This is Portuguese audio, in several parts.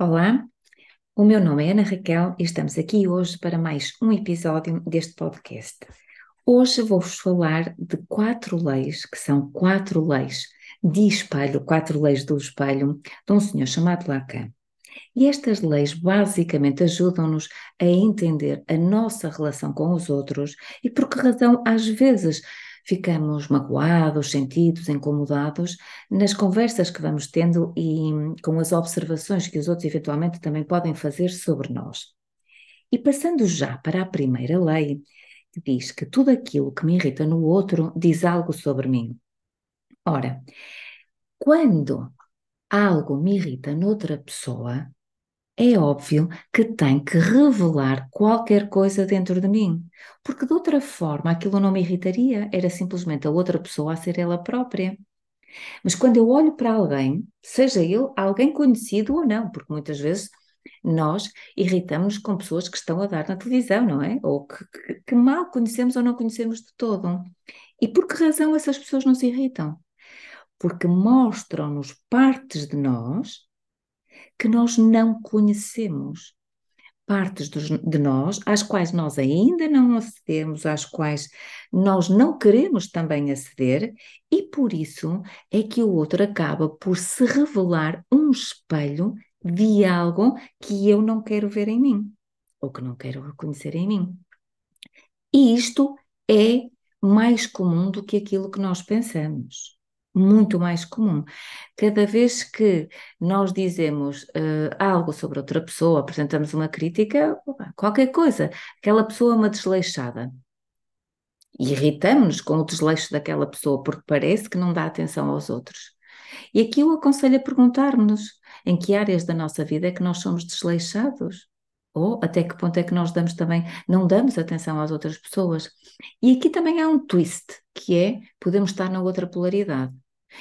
Olá, o meu nome é Ana Raquel e estamos aqui hoje para mais um episódio deste podcast. Hoje vou-vos falar de quatro leis, que são quatro leis de espelho, quatro leis do espelho, de um senhor chamado Lacan. E estas leis basicamente ajudam-nos a entender a nossa relação com os outros e por que razão às vezes ficamos magoados, sentidos, incomodados nas conversas que vamos tendo e com as observações que os outros eventualmente também podem fazer sobre nós. E passando já para a primeira lei, que diz que tudo aquilo que me irrita no outro diz algo sobre mim. Ora, quando algo me irrita noutra pessoa, é óbvio que tem que revelar qualquer coisa dentro de mim, porque de outra forma aquilo não me irritaria, era simplesmente a outra pessoa a ser ela própria. Mas quando eu olho para alguém, seja ele alguém conhecido ou não, porque muitas vezes nós irritamos com pessoas que estão a dar na televisão, não é? Ou que, que, que mal conhecemos ou não conhecemos de todo. E por que razão essas pessoas nos irritam? Porque mostram-nos partes de nós que nós não conhecemos. Partes dos, de nós às quais nós ainda não acedemos, às quais nós não queremos também aceder, e por isso é que o outro acaba por se revelar um espelho de algo que eu não quero ver em mim, ou que não quero reconhecer em mim. E isto é mais comum do que aquilo que nós pensamos muito mais comum. Cada vez que nós dizemos uh, algo sobre outra pessoa, apresentamos uma crítica, qualquer coisa, aquela pessoa é uma desleixada. Irritamos-nos com o desleixo daquela pessoa, porque parece que não dá atenção aos outros. E aqui eu aconselho a perguntar-nos em que áreas da nossa vida é que nós somos desleixados? Ou até que ponto é que nós damos também, não damos atenção às outras pessoas? E aqui também há um twist, que é, podemos estar na outra polaridade.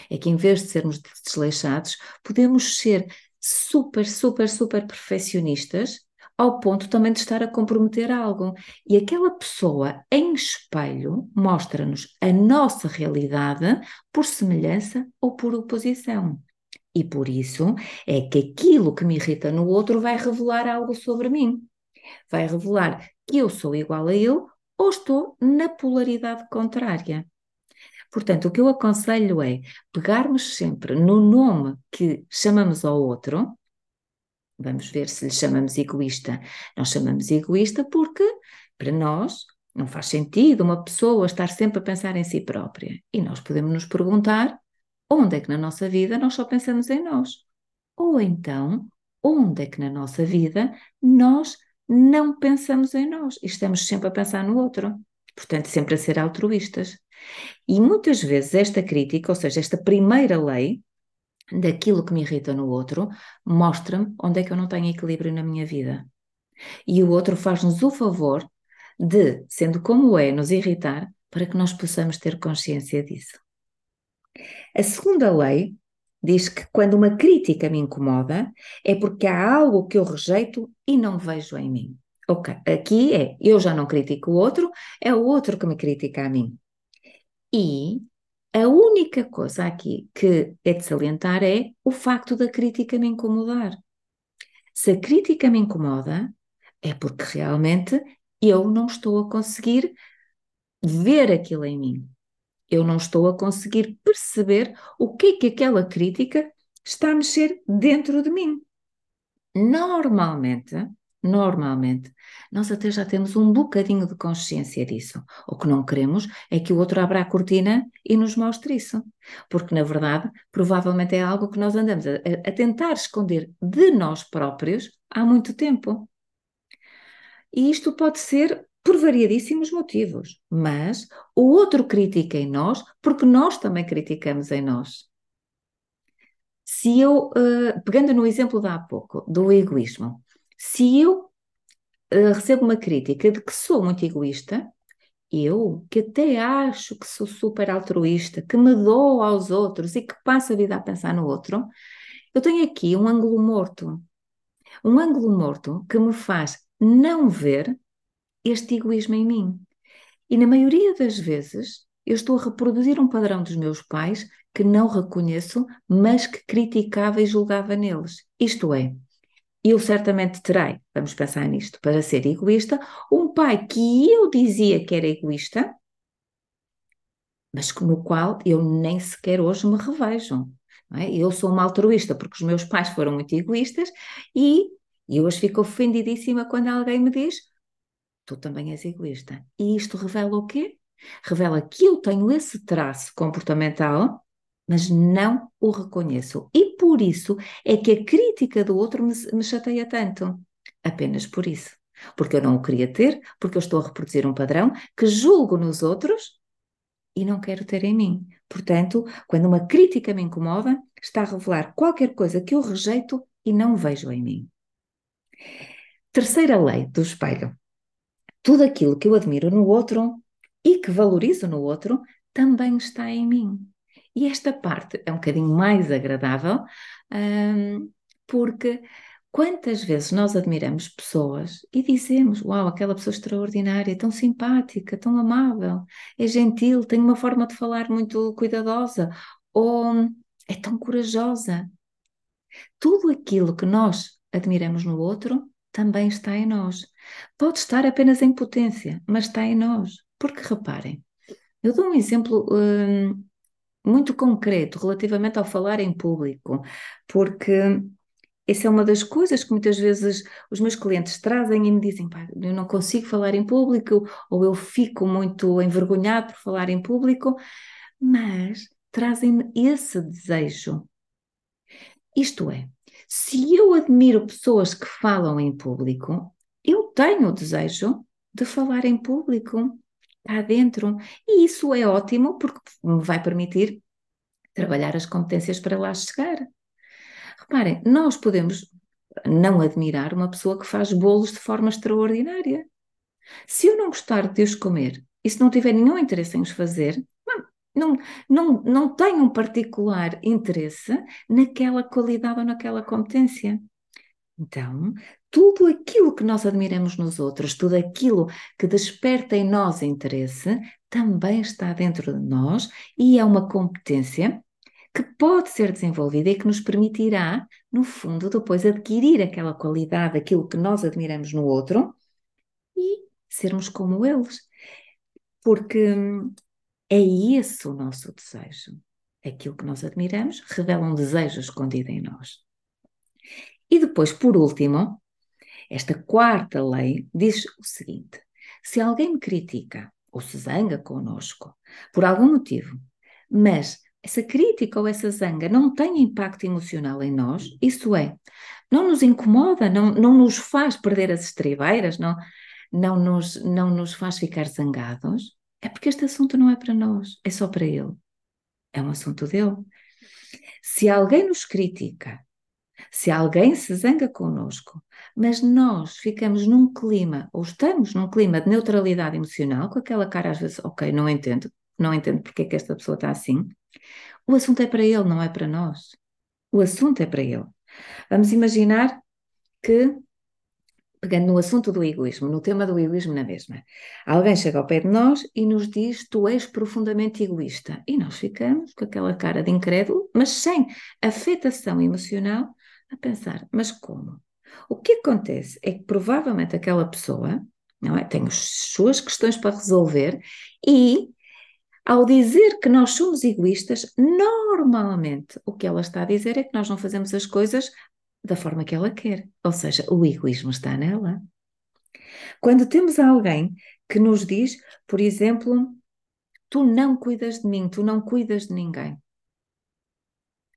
É que em vez de sermos desleixados, podemos ser super, super, super perfeccionistas ao ponto também de estar a comprometer algo. E aquela pessoa em espelho mostra-nos a nossa realidade por semelhança ou por oposição. E por isso é que aquilo que me irrita no outro vai revelar algo sobre mim. Vai revelar que eu sou igual a ele ou estou na polaridade contrária. Portanto, o que eu aconselho é pegarmos sempre no nome que chamamos ao outro, vamos ver se lhe chamamos egoísta. Nós chamamos egoísta porque, para nós, não faz sentido uma pessoa estar sempre a pensar em si própria. E nós podemos nos perguntar onde é que na nossa vida nós só pensamos em nós? Ou então, onde é que na nossa vida nós não pensamos em nós e estamos sempre a pensar no outro? Portanto, sempre a ser altruístas. E muitas vezes esta crítica, ou seja, esta primeira lei daquilo que me irrita no outro, mostra-me onde é que eu não tenho equilíbrio na minha vida. E o outro faz-nos o favor de, sendo como é, nos irritar para que nós possamos ter consciência disso. A segunda lei diz que quando uma crítica me incomoda é porque há algo que eu rejeito e não vejo em mim. Ok, aqui é eu já não critico o outro, é o outro que me critica a mim. E a única coisa aqui que é de salientar é o facto da crítica me incomodar. Se a crítica me incomoda, é porque realmente eu não estou a conseguir ver aquilo em mim. Eu não estou a conseguir perceber o que é que aquela crítica está a mexer dentro de mim. Normalmente, Normalmente, nós até já temos um bocadinho de consciência disso. O que não queremos é que o outro abra a cortina e nos mostre isso. Porque, na verdade, provavelmente é algo que nós andamos a, a tentar esconder de nós próprios há muito tempo. E isto pode ser por variadíssimos motivos, mas o outro critica em nós porque nós também criticamos em nós. Se eu, uh, pegando no exemplo de há pouco, do egoísmo, se eu uh, recebo uma crítica de que sou muito egoísta, eu, que até acho que sou super altruísta, que me dou aos outros e que passo a vida a pensar no outro, eu tenho aqui um ângulo morto. Um ângulo morto que me faz não ver este egoísmo em mim. E na maioria das vezes eu estou a reproduzir um padrão dos meus pais que não reconheço, mas que criticava e julgava neles. Isto é, eu certamente terei, vamos pensar nisto, para ser egoísta, um pai que eu dizia que era egoísta, mas no qual eu nem sequer hoje me revejo. É? Eu sou uma altruísta porque os meus pais foram muito egoístas e eu hoje fico ofendidíssima quando alguém me diz tu também és egoísta. E isto revela o quê? Revela que eu tenho esse traço comportamental, mas não o reconheço. E por isso é que a crítica do outro me, me chateia tanto. Apenas por isso. Porque eu não o queria ter, porque eu estou a reproduzir um padrão que julgo nos outros e não quero ter em mim. Portanto, quando uma crítica me incomoda, está a revelar qualquer coisa que eu rejeito e não vejo em mim. Terceira lei do espelho. Tudo aquilo que eu admiro no outro e que valorizo no outro também está em mim. E esta parte é um bocadinho mais agradável, hum, porque Quantas vezes nós admiramos pessoas e dizemos: Uau, aquela pessoa extraordinária, tão simpática, tão amável, é gentil, tem uma forma de falar muito cuidadosa, ou é tão corajosa. Tudo aquilo que nós admiramos no outro também está em nós. Pode estar apenas em potência, mas está em nós. Porque reparem, eu dou um exemplo muito concreto relativamente ao falar em público, porque essa é uma das coisas que muitas vezes os meus clientes trazem e me dizem: eu não consigo falar em público, ou eu fico muito envergonhado por falar em público, mas trazem-me esse desejo. Isto é, se eu admiro pessoas que falam em público, eu tenho o desejo de falar em público cá dentro. E isso é ótimo porque me vai permitir trabalhar as competências para lá chegar. Reparem, nós podemos não admirar uma pessoa que faz bolos de forma extraordinária. Se eu não gostar de os comer e se não tiver nenhum interesse em os fazer, não, não, não tenho um particular interesse naquela qualidade ou naquela competência. Então, tudo aquilo que nós admiramos nos outros, tudo aquilo que desperta em nós interesse, também está dentro de nós e é uma competência que pode ser desenvolvida e que nos permitirá, no fundo, depois adquirir aquela qualidade, aquilo que nós admiramos no outro e sermos como eles. Porque hum, é esse o nosso desejo. Aquilo que nós admiramos revela um desejo escondido em nós. E depois, por último, esta quarta lei diz o seguinte: se alguém me critica ou se zanga conosco por algum motivo, mas essa crítica ou essa zanga não tem impacto emocional em nós, isso é, não nos incomoda, não, não nos faz perder as estribeiras, não, não, nos, não nos faz ficar zangados, é porque este assunto não é para nós, é só para ele. É um assunto dele. Se alguém nos critica, se alguém se zanga connosco, mas nós ficamos num clima, ou estamos num clima de neutralidade emocional, com aquela cara às vezes, ok, não entendo, não entendo porque é que esta pessoa está assim, o assunto é para ele, não é para nós. O assunto é para ele. Vamos imaginar que, pegando no assunto do egoísmo, no tema do egoísmo na mesma, alguém chega ao pé de nós e nos diz: Tu és profundamente egoísta. E nós ficamos com aquela cara de incrédulo, mas sem afetação emocional, a pensar: Mas como? O que acontece é que provavelmente aquela pessoa não é, tem as suas questões para resolver e ao dizer que nós somos egoístas, normalmente o que ela está a dizer é que nós não fazemos as coisas da forma que ela quer. Ou seja, o egoísmo está nela. Quando temos alguém que nos diz, por exemplo, tu não cuidas de mim, tu não cuidas de ninguém.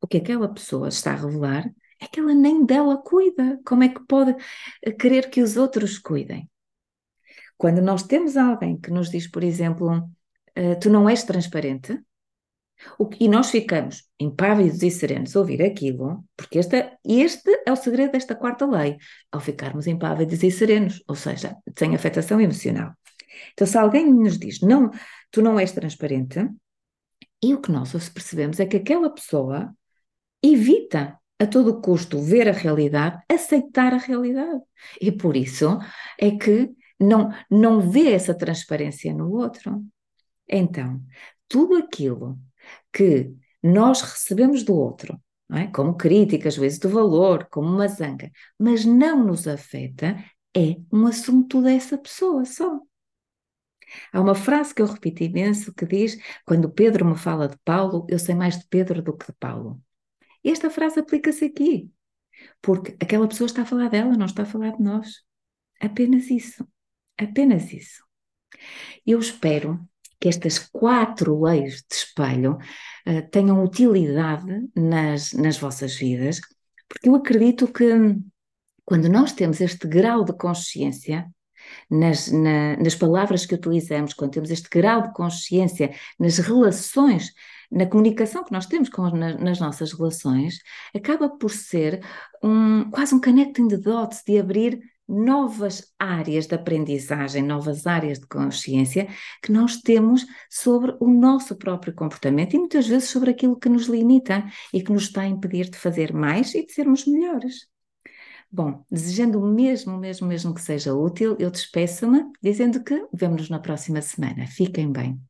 O que aquela pessoa está a revelar é que ela nem dela cuida. Como é que pode querer que os outros cuidem? Quando nós temos alguém que nos diz, por exemplo, uh, tu não és transparente, e nós ficamos impávidos e serenos a ouvir aquilo, porque este, este é o segredo desta quarta lei, ao ficarmos impávidos e serenos, ou seja, sem afetação emocional. Então, se alguém nos diz, não, tu não és transparente, e o que nós percebemos é que aquela pessoa evita a todo custo ver a realidade, aceitar a realidade. E por isso é que não, não vê essa transparência no outro. Então, tudo aquilo que nós recebemos do outro, é? como crítica, juízo de valor, como uma zanga, mas não nos afeta, é um assunto dessa pessoa só. Há uma frase que eu repito imenso que diz: Quando Pedro me fala de Paulo, eu sei mais de Pedro do que de Paulo. Esta frase aplica-se aqui, porque aquela pessoa está a falar dela, não está a falar de nós. Apenas isso. Apenas isso. Eu espero que estas quatro leis de espelho uh, tenham utilidade nas, nas vossas vidas, porque eu acredito que quando nós temos este grau de consciência, nas, na, nas palavras que utilizamos, quando temos este grau de consciência nas relações, na comunicação que nós temos com, na, nas nossas relações, acaba por ser um, quase um connecting the dots de abrir novas áreas de aprendizagem, novas áreas de consciência que nós temos sobre o nosso próprio comportamento e muitas vezes sobre aquilo que nos limita e que nos está a impedir de fazer mais e de sermos melhores. Bom, desejando mesmo, mesmo, mesmo que seja útil, eu despeço-me dizendo que vemos-nos na próxima semana. Fiquem bem.